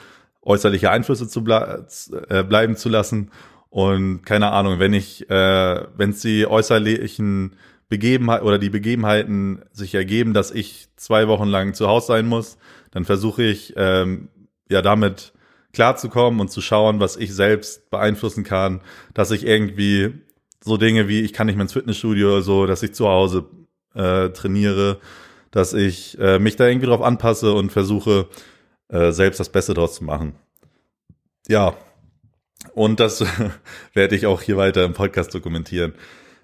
äußerliche Einflüsse zu ble äh, bleiben zu lassen. Und keine Ahnung, wenn ich, äh, wenn es die äußerlichen Begebenheit oder die Begebenheiten sich ergeben, dass ich zwei Wochen lang zu Hause sein muss, dann versuche ich ähm, ja damit klarzukommen und zu schauen, was ich selbst beeinflussen kann, dass ich irgendwie so Dinge wie ich kann nicht mehr ins Fitnessstudio oder so, dass ich zu Hause äh, trainiere, dass ich äh, mich da irgendwie drauf anpasse und versuche äh, selbst das Beste draus zu machen. Ja, und das werde ich auch hier weiter im Podcast dokumentieren.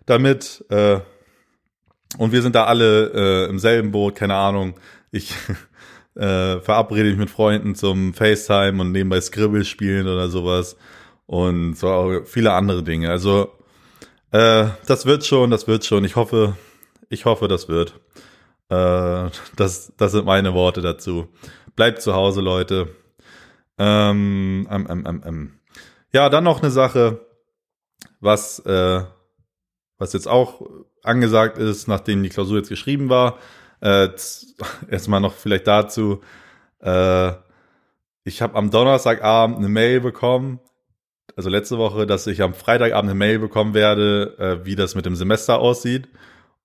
Damit äh, und wir sind da alle äh, im selben Boot, keine Ahnung. Ich äh, verabrede mich mit Freunden zum FaceTime und nebenbei Scribble spielen oder sowas. Und so auch viele andere Dinge. Also äh, das wird schon, das wird schon. Ich hoffe, ich hoffe, das wird. Äh, das, das sind meine Worte dazu. Bleibt zu Hause, Leute. Ähm, ähm, ähm, ähm. Ja, dann noch eine Sache, was, äh, was jetzt auch angesagt ist, nachdem die Klausur jetzt geschrieben war. Äh, erstmal noch vielleicht dazu. Äh, ich habe am Donnerstagabend eine Mail bekommen, also letzte Woche, dass ich am Freitagabend eine Mail bekommen werde, äh, wie das mit dem Semester aussieht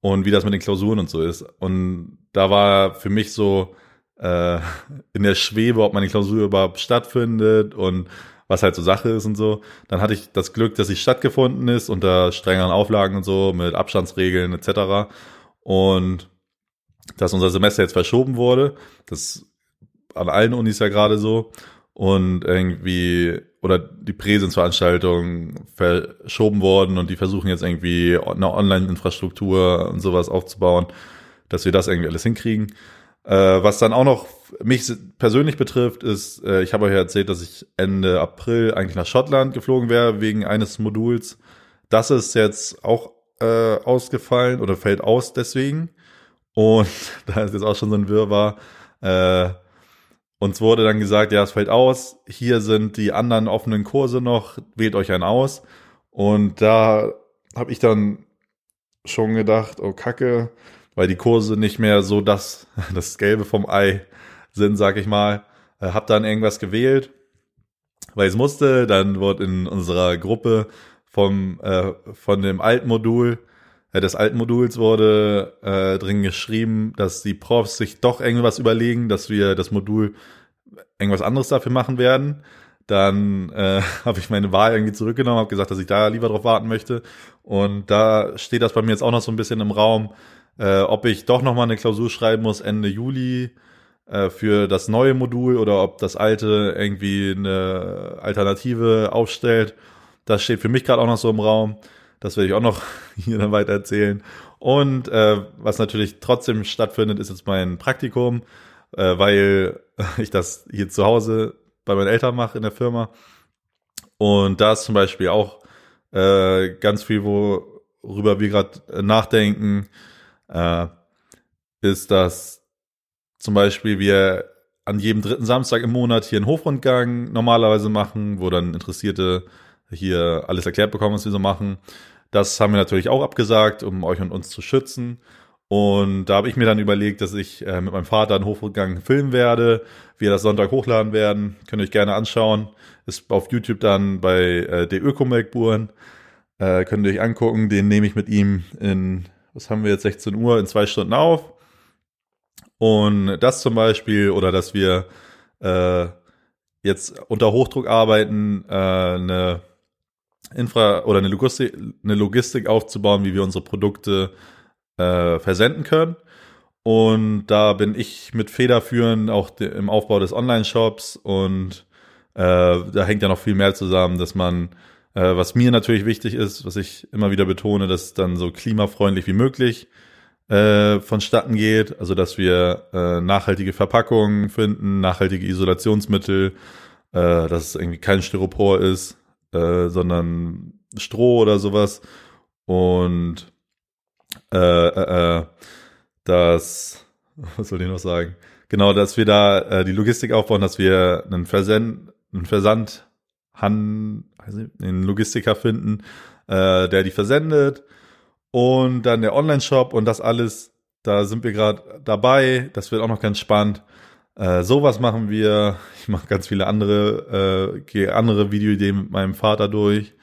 und wie das mit den Klausuren und so ist. Und da war für mich so äh, in der Schwebe, ob meine Klausur überhaupt stattfindet und was halt so Sache ist und so. Dann hatte ich das Glück, dass sie stattgefunden ist unter strengeren Auflagen und so, mit Abstandsregeln etc. Und dass unser Semester jetzt verschoben wurde. Das an allen Unis ja gerade so. Und irgendwie, oder die Präsenzveranstaltungen verschoben worden und die versuchen jetzt irgendwie eine Online-Infrastruktur und sowas aufzubauen, dass wir das irgendwie alles hinkriegen. Äh, was dann auch noch mich persönlich betrifft, ist, äh, ich habe euch erzählt, dass ich Ende April eigentlich nach Schottland geflogen wäre wegen eines Moduls. Das ist jetzt auch äh, ausgefallen oder fällt aus deswegen. Und da ist jetzt auch schon so ein Wirrwarr. Äh, uns wurde dann gesagt, ja, es fällt aus. Hier sind die anderen offenen Kurse noch. Wählt euch einen aus. Und da habe ich dann schon gedacht, oh Kacke, weil die Kurse nicht mehr so das, das Gelbe vom Ei sind, sag ich mal. Äh, hab dann irgendwas gewählt, weil es musste. Dann wurde in unserer Gruppe vom, äh, von dem alten Modul, äh, des alten Moduls wurde äh, drin geschrieben, dass die Profs sich doch irgendwas überlegen, dass wir das Modul irgendwas anderes dafür machen werden. Dann äh, habe ich meine Wahl irgendwie zurückgenommen, habe gesagt, dass ich da lieber drauf warten möchte. Und da steht das bei mir jetzt auch noch so ein bisschen im Raum, äh, ob ich doch nochmal eine Klausur schreiben muss Ende Juli äh, für das neue Modul oder ob das alte irgendwie eine Alternative aufstellt. Das steht für mich gerade auch noch so im Raum. Das werde ich auch noch hier dann weiter erzählen. Und äh, was natürlich trotzdem stattfindet, ist jetzt mein Praktikum, äh, weil ich das hier zu Hause bei meinen Eltern mache in der Firma. Und da ist zum Beispiel auch äh, ganz viel, worüber wir gerade nachdenken, äh, ist, dass zum Beispiel wir an jedem dritten Samstag im Monat hier einen Hofrundgang normalerweise machen, wo dann Interessierte hier alles erklärt bekommen, was wir so machen. Das haben wir natürlich auch abgesagt, um euch und uns zu schützen. Und da habe ich mir dann überlegt, dass ich äh, mit meinem Vater einen Hofrundgang filmen werde, wir das Sonntag hochladen werden. Könnt ihr euch gerne anschauen. Ist auf YouTube dann bei äh, der Ökomelkburen. Äh, könnt ihr euch angucken. Den nehme ich mit ihm in was haben wir jetzt 16 Uhr in zwei Stunden auf. Und das zum Beispiel, oder dass wir äh, jetzt unter Hochdruck arbeiten, äh, eine Infra oder eine Logistik, eine Logistik aufzubauen, wie wir unsere Produkte äh, versenden können. Und da bin ich mit federführend auch im Aufbau des Online-Shops und äh, da hängt ja noch viel mehr zusammen, dass man äh, was mir natürlich wichtig ist, was ich immer wieder betone, dass dann so klimafreundlich wie möglich äh, vonstatten geht. Also dass wir äh, nachhaltige Verpackungen finden, nachhaltige Isolationsmittel, äh, dass es irgendwie kein Styropor ist, äh, sondern Stroh oder sowas. Und äh, äh, äh, dass, was soll ich noch sagen? Genau, dass wir da äh, die Logistik aufbauen, dass wir einen Versend, einen Versand, einen Logistiker finden, äh, der die versendet und dann der Online-Shop und das alles, da sind wir gerade dabei. Das wird auch noch ganz spannend. Äh, sowas machen wir. Ich mache ganz viele andere, äh, gehe andere Videoideen mit meinem Vater durch.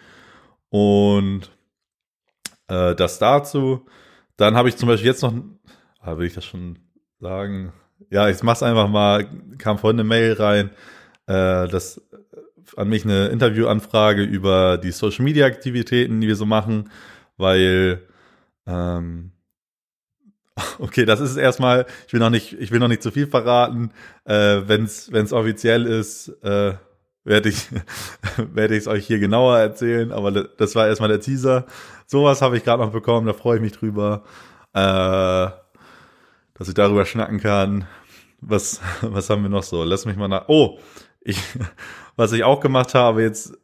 Und äh, das dazu. Dann habe ich zum Beispiel jetzt noch, ah, will ich das schon sagen? Ja, ich mach's einfach mal, kam vorhin eine Mail rein, äh, das an mich eine Interviewanfrage über die Social Media Aktivitäten, die wir so machen, weil ähm, okay, das ist erstmal, ich will noch nicht, ich will noch nicht zu viel verraten. Äh, Wenn es offiziell ist, äh, werde ich werde ich es euch hier genauer erzählen, aber das war erstmal der Teaser. Sowas habe ich gerade noch bekommen, da freue ich mich drüber, äh, dass ich darüber schnacken kann. Was was haben wir noch so? Lass mich mal nach. Oh, ich was ich auch gemacht habe jetzt,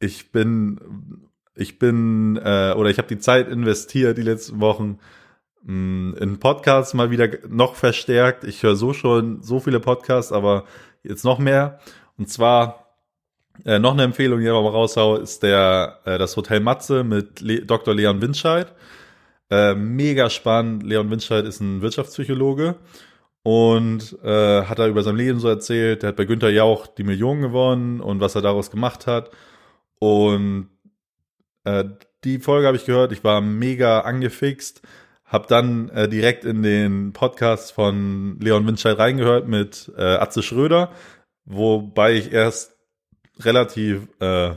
ich bin ich bin äh, oder ich habe die Zeit investiert die letzten Wochen in Podcasts mal wieder noch verstärkt. Ich höre so schon so viele Podcasts, aber jetzt noch mehr. Und zwar äh, noch eine Empfehlung, die ich aber raushaue, ist der äh, das Hotel Matze mit Le Dr. Leon Winscheid. Äh, mega spannend. Leon Winscheid ist ein Wirtschaftspsychologe und äh, hat er über sein Leben so erzählt. Der hat bei Günther Jauch die Millionen gewonnen und was er daraus gemacht hat. Und äh, die Folge habe ich gehört. Ich war mega angefixt. Hab dann äh, direkt in den Podcast von Leon Winscheid reingehört mit äh, Atze Schröder, wobei ich erst relativ äh,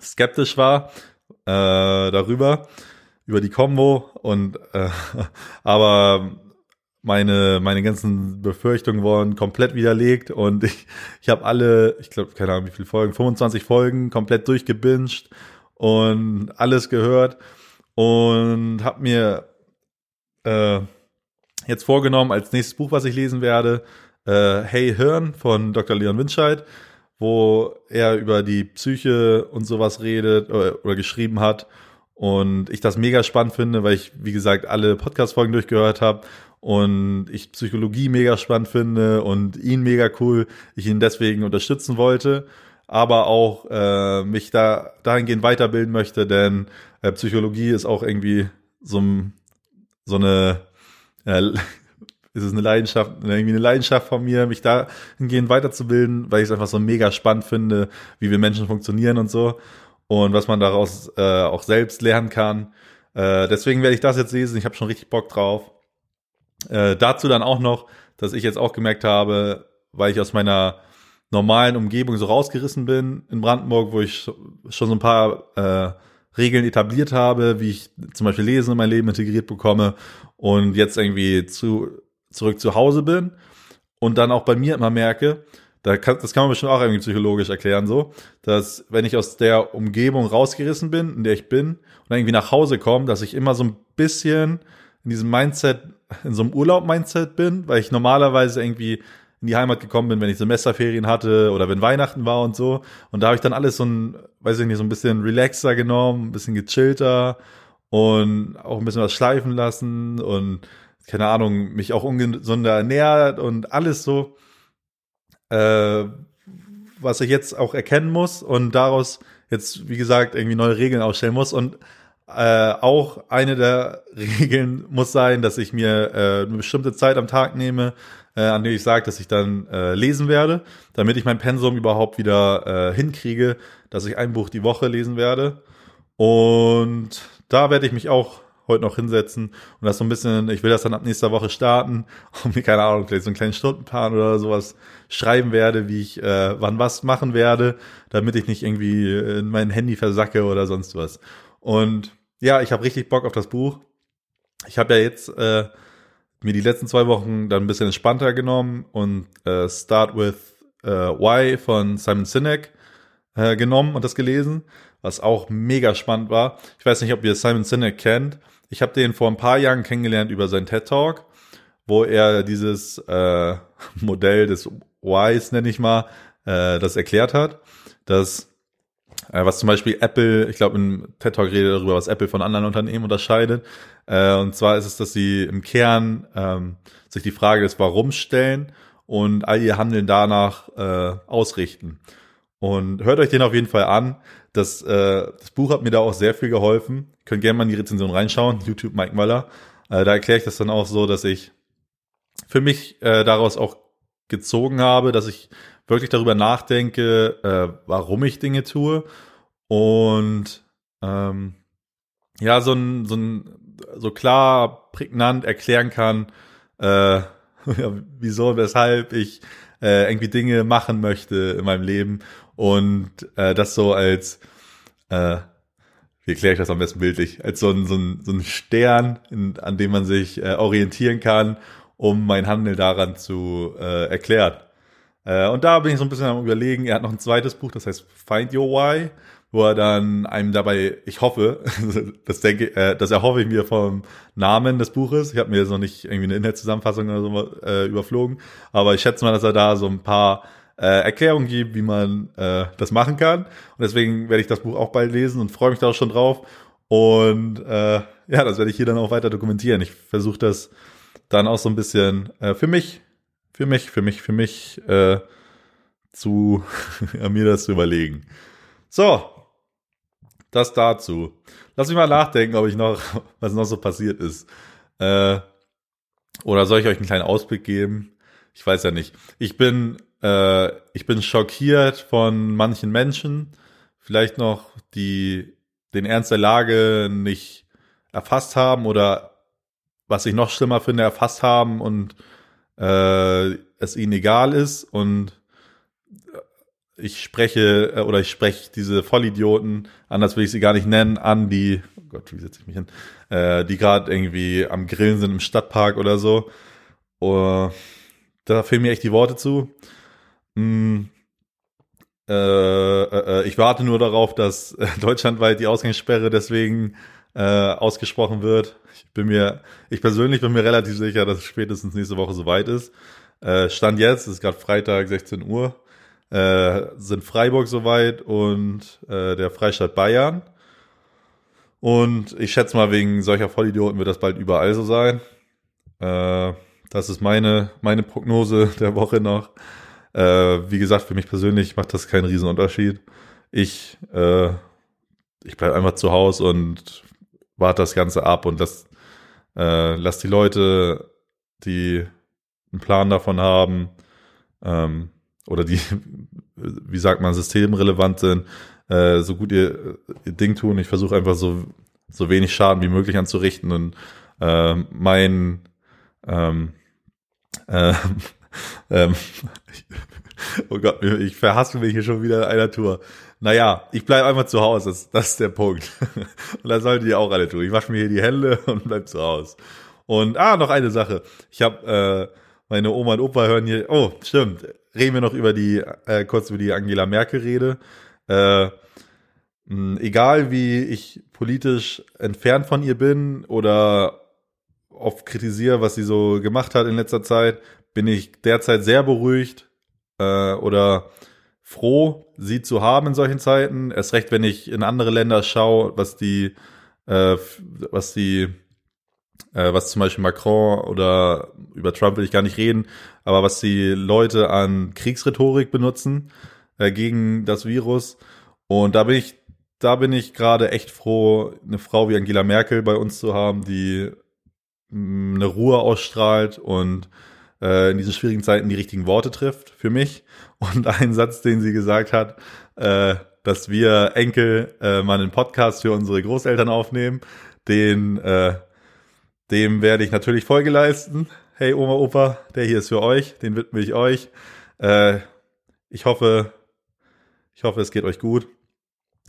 skeptisch war äh, darüber, über die Combo und äh, aber meine meine ganzen Befürchtungen wurden komplett widerlegt und ich, ich habe alle, ich glaube, keine Ahnung wie viele Folgen, 25 Folgen komplett durchgebinged und alles gehört und habe mir äh, jetzt vorgenommen als nächstes Buch, was ich lesen werde, äh, Hey Hirn von Dr. Leon Winscheid wo er über die Psyche und sowas redet oder, äh, oder geschrieben hat. Und ich das mega spannend finde, weil ich, wie gesagt, alle Podcast-Folgen durchgehört habe und ich Psychologie mega spannend finde und ihn mega cool, ich ihn deswegen unterstützen wollte, aber auch äh, mich da dahingehend weiterbilden möchte, denn äh, Psychologie ist auch irgendwie so, so eine äh, ist es eine Leidenschaft, irgendwie eine Leidenschaft von mir, mich da hingehend weiterzubilden, weil ich es einfach so mega spannend finde, wie wir Menschen funktionieren und so und was man daraus äh, auch selbst lernen kann. Äh, deswegen werde ich das jetzt lesen. Ich habe schon richtig Bock drauf. Äh, dazu dann auch noch, dass ich jetzt auch gemerkt habe, weil ich aus meiner normalen Umgebung so rausgerissen bin in Brandenburg, wo ich schon so ein paar äh, Regeln etabliert habe, wie ich zum Beispiel Lesen in mein Leben integriert bekomme und jetzt irgendwie zu zurück zu Hause bin und dann auch bei mir immer merke, da kann, das kann man bestimmt auch irgendwie psychologisch erklären, so, dass wenn ich aus der Umgebung rausgerissen bin, in der ich bin, und irgendwie nach Hause komme, dass ich immer so ein bisschen in diesem Mindset, in so einem Urlaub-Mindset bin, weil ich normalerweise irgendwie in die Heimat gekommen bin, wenn ich Semesterferien hatte oder wenn Weihnachten war und so. Und da habe ich dann alles so ein, weiß ich nicht, so ein bisschen relaxer genommen, ein bisschen gechillter und auch ein bisschen was schleifen lassen und keine Ahnung, mich auch ungesunder ernährt und alles so, äh, was ich jetzt auch erkennen muss und daraus jetzt, wie gesagt, irgendwie neue Regeln aufstellen muss. Und äh, auch eine der Regeln muss sein, dass ich mir äh, eine bestimmte Zeit am Tag nehme, äh, an der ich sage, dass ich dann äh, lesen werde, damit ich mein Pensum überhaupt wieder äh, hinkriege, dass ich ein Buch die Woche lesen werde. Und da werde ich mich auch heute noch hinsetzen und das so ein bisschen, ich will das dann ab nächster Woche starten und mir, keine Ahnung, vielleicht so einen kleinen Stundenplan oder sowas schreiben werde, wie ich äh, wann was machen werde, damit ich nicht irgendwie in mein Handy versacke oder sonst was. Und ja, ich habe richtig Bock auf das Buch. Ich habe ja jetzt äh, mir die letzten zwei Wochen dann ein bisschen entspannter genommen und äh, Start with äh, Why von Simon Sinek äh, genommen und das gelesen, was auch mega spannend war. Ich weiß nicht, ob ihr Simon Sinek kennt Ich habe den vor ein paar Jahren kennengelernt über seinen TED Talk, wo er dieses äh, Modell des Whys, nenne ich mal, äh, das erklärt hat, dass was zum Beispiel Apple, ich glaube, im TED Talk redet darüber, was Apple von anderen Unternehmen unterscheidet. Äh, und zwar ist es, dass sie im Kern ähm, sich die Frage des Warum stellen und all ihr Handeln danach äh, ausrichten. Und hört euch den auf jeden Fall an. Das, äh, das Buch hat mir da auch sehr viel geholfen. Könnt gerne mal in die Rezension reinschauen. YouTube Mike Möller. Äh, da erkläre ich das dann auch so, dass ich für mich äh, daraus auch gezogen habe, dass ich wirklich darüber nachdenke, äh, warum ich Dinge tue. Und ähm, ja, so ein, so ein, so klar, prägnant erklären kann, äh, wieso, weshalb ich äh, irgendwie Dinge machen möchte in meinem Leben. Und äh, das so als, äh, wie erkläre ich das am besten bildlich, als so ein, so ein, so ein Stern, in, an dem man sich äh, orientieren kann, um mein Handeln daran zu äh, erklären. Äh, und da bin ich so ein bisschen am überlegen, er hat noch ein zweites Buch, das heißt Find Your Why, wo er dann einem dabei, ich hoffe, das denke, äh, das erhoffe ich mir vom Namen des Buches. Ich habe mir jetzt noch nicht irgendwie eine Inhaltszusammenfassung oder so äh, überflogen, aber ich schätze mal, dass er da so ein paar äh, Erklärungen gibt, wie man äh, das machen kann. Und deswegen werde ich das Buch auch bald lesen und freue mich da auch schon drauf. Und äh, ja, das werde ich hier dann auch weiter dokumentieren. Ich versuche das dann auch so ein bisschen äh, für mich für mich, für mich, für mich äh, zu mir das zu überlegen. So, das dazu. Lass mich mal nachdenken, ob ich noch, was noch so passiert ist. Äh, oder soll ich euch einen kleinen Ausblick geben? Ich weiß ja nicht. Ich bin, äh, ich bin schockiert von manchen Menschen, vielleicht noch die den Ernst der Lage nicht erfasst haben oder was ich noch schlimmer finde, erfasst haben und äh, es ihnen egal ist und ich spreche äh, oder ich spreche diese Vollidioten, anders will ich sie gar nicht nennen, an, die, oh Gott, wie setze ich mich hin, äh, die gerade irgendwie am Grillen sind im Stadtpark oder so. Oh, da fehlen mir echt die Worte zu. Mm, äh, äh, äh ich warte nur darauf, dass deutschlandweit die Ausgangssperre deswegen äh, ausgesprochen wird. Ich bin mir, ich persönlich bin mir relativ sicher, dass es spätestens nächste Woche soweit ist. Äh, Stand jetzt, ist gerade Freitag 16 Uhr, äh, sind Freiburg soweit und äh, der Freistaat Bayern. Und ich schätze mal, wegen solcher Vollidioten wird das bald überall so sein. Äh, das ist meine, meine Prognose der Woche noch. Äh, wie gesagt, für mich persönlich macht das keinen Riesenunterschied. Ich, äh, ich bleibe einfach zu Hause und warte das Ganze ab und lass, äh, lass die Leute, die einen Plan davon haben, ähm, oder die, wie sagt man, systemrelevant sind, äh, so gut ihr, ihr Ding tun. Ich versuche einfach so, so wenig Schaden wie möglich anzurichten und äh, mein ähm, äh, ähm, oh Gott, ich verhasse mich hier schon wieder in einer Tour. Naja, ich bleibe einfach zu Hause, das, das ist der Punkt. und das solltet ihr auch alle tun. Ich wasche mir hier die Hände und bleib zu Hause. Und, ah, noch eine Sache. Ich habe, äh, meine Oma und Opa hören hier, oh, stimmt, reden wir noch über die, äh, kurz über die Angela Merkel rede. Äh, egal wie ich politisch entfernt von ihr bin oder oft kritisiere, was sie so gemacht hat in letzter Zeit, bin ich derzeit sehr beruhigt äh, oder froh, sie zu haben in solchen Zeiten. Erst recht, wenn ich in andere Länder schaue, was die, äh, was die, äh, was zum Beispiel Macron oder über Trump will ich gar nicht reden, aber was die Leute an Kriegsrhetorik benutzen äh, gegen das Virus. Und da bin ich, da bin ich gerade echt froh, eine Frau wie Angela Merkel bei uns zu haben, die eine Ruhe ausstrahlt und äh, in diesen schwierigen Zeiten die richtigen Worte trifft für mich. Und ein Satz, den sie gesagt hat, äh, dass wir Enkel äh, mal einen Podcast für unsere Großeltern aufnehmen, den äh, dem werde ich natürlich Folge leisten. Hey Oma, Opa, der hier ist für euch, den widme ich euch. Äh, ich hoffe, ich hoffe, es geht euch gut.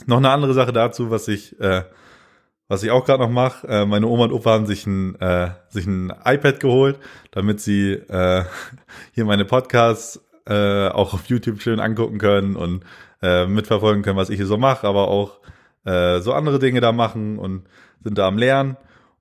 Noch eine andere Sache dazu, was ich äh, was ich auch gerade noch mache, äh, meine Oma und Opa haben sich ein, äh, sich ein iPad geholt, damit sie äh, hier meine Podcasts äh, auch auf YouTube schön angucken können und äh, mitverfolgen können, was ich hier so mache, aber auch äh, so andere Dinge da machen und sind da am Lernen.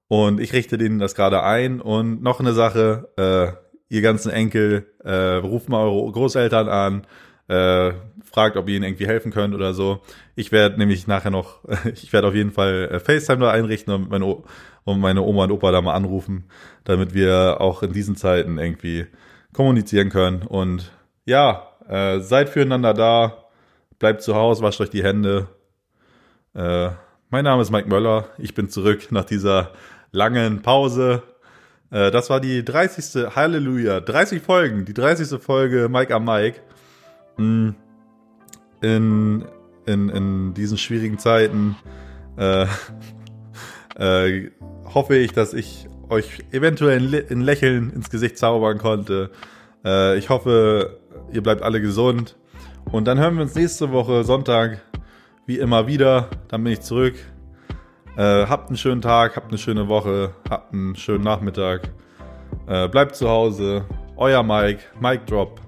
Und ich richte denen das gerade ein. Und noch eine Sache, äh, ihr ganzen Enkel, äh, ruft mal eure Großeltern an, äh, fragt, ob ihr ihnen irgendwie helfen könnt oder so. Ich werde nämlich nachher noch, ich werde auf jeden Fall äh, FaceTime da einrichten und meine, und meine Oma und Opa da mal anrufen, damit wir auch in diesen Zeiten irgendwie kommunizieren können. Und ja, äh, seid füreinander da, bleibt zu Hause, wascht euch die Hände. Äh, mein Name ist Mike Möller, ich bin zurück nach dieser langen Pause. Äh, das war die 30. Halleluja, 30 Folgen, die 30. Folge Mike am Mike. Hm, in, in, in diesen schwierigen Zeiten äh, äh, hoffe ich, dass ich euch eventuell ein Lächeln ins Gesicht zaubern konnte. Äh, ich hoffe, ihr bleibt alle gesund. Und dann hören wir uns nächste Woche Sonntag wie immer wieder. Dann bin ich zurück. Äh, habt einen schönen Tag, habt eine schöne Woche, habt einen schönen Nachmittag. Äh, bleibt zu Hause. Euer Mike, Mike Drop.